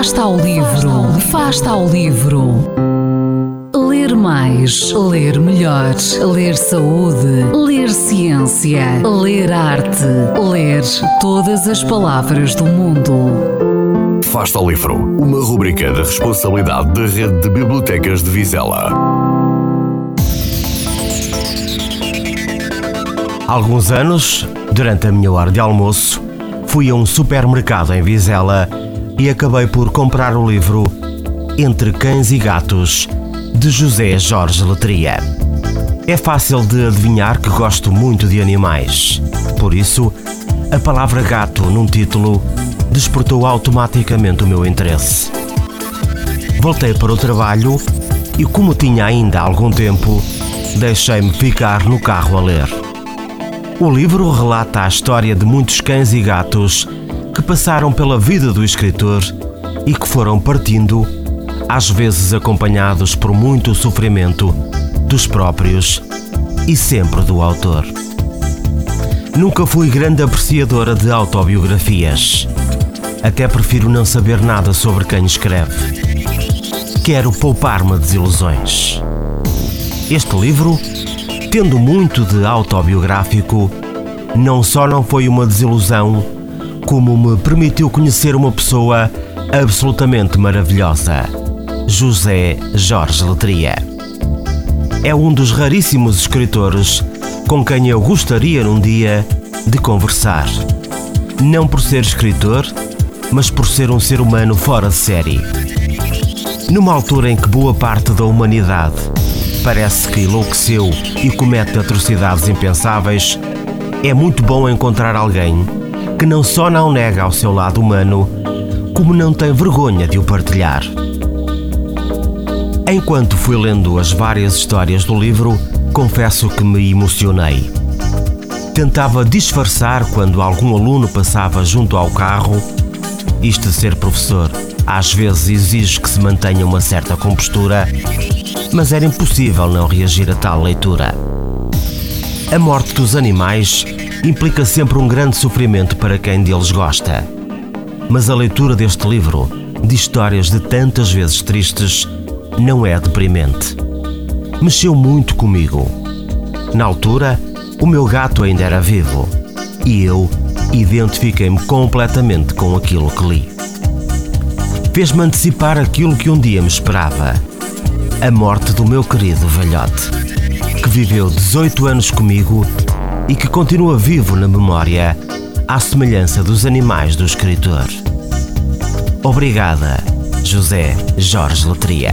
Fasta ao livro, fasta ao livro. Ler mais, ler melhor, ler saúde, ler ciência, ler arte, ler todas as palavras do mundo. Fasta ao livro, uma rubrica da responsabilidade da Rede de Bibliotecas de Vizela. Há alguns anos, durante a minha hora de almoço, fui a um supermercado em Vizela e acabei por comprar o livro Entre Cães e Gatos, de José Jorge Letria. É fácil de adivinhar que gosto muito de animais. Por isso, a palavra gato num título despertou automaticamente o meu interesse. Voltei para o trabalho e, como tinha ainda algum tempo, deixei-me ficar no carro a ler. O livro relata a história de muitos cães e gatos que passaram pela vida do escritor e que foram partindo, às vezes acompanhados por muito sofrimento dos próprios e sempre do autor. Nunca fui grande apreciadora de autobiografias. Até prefiro não saber nada sobre quem escreve. Quero poupar-me desilusões. Este livro, tendo muito de autobiográfico, não só não foi uma desilusão, como me permitiu conhecer uma pessoa absolutamente maravilhosa, José Jorge Letria. É um dos raríssimos escritores com quem eu gostaria num dia de conversar. Não por ser escritor, mas por ser um ser humano fora de série. Numa altura em que boa parte da humanidade parece que enlouqueceu e comete atrocidades impensáveis, é muito bom encontrar alguém que não só não nega ao seu lado humano, como não tem vergonha de o partilhar. Enquanto fui lendo as várias histórias do livro, confesso que me emocionei. Tentava disfarçar quando algum aluno passava junto ao carro. Isto de ser professor às vezes exige que se mantenha uma certa compostura, mas era impossível não reagir a tal leitura. A morte dos animais implica sempre um grande sofrimento para quem deles gosta. Mas a leitura deste livro, de histórias de tantas vezes tristes, não é deprimente. Mexeu muito comigo. Na altura, o meu gato ainda era vivo e eu identifiquei-me completamente com aquilo que li. Fez-me antecipar aquilo que um dia me esperava: a morte do meu querido velhote, que viveu 18 anos comigo e que continua vivo na memória, à semelhança dos animais do escritor. Obrigada, José Jorge Letria.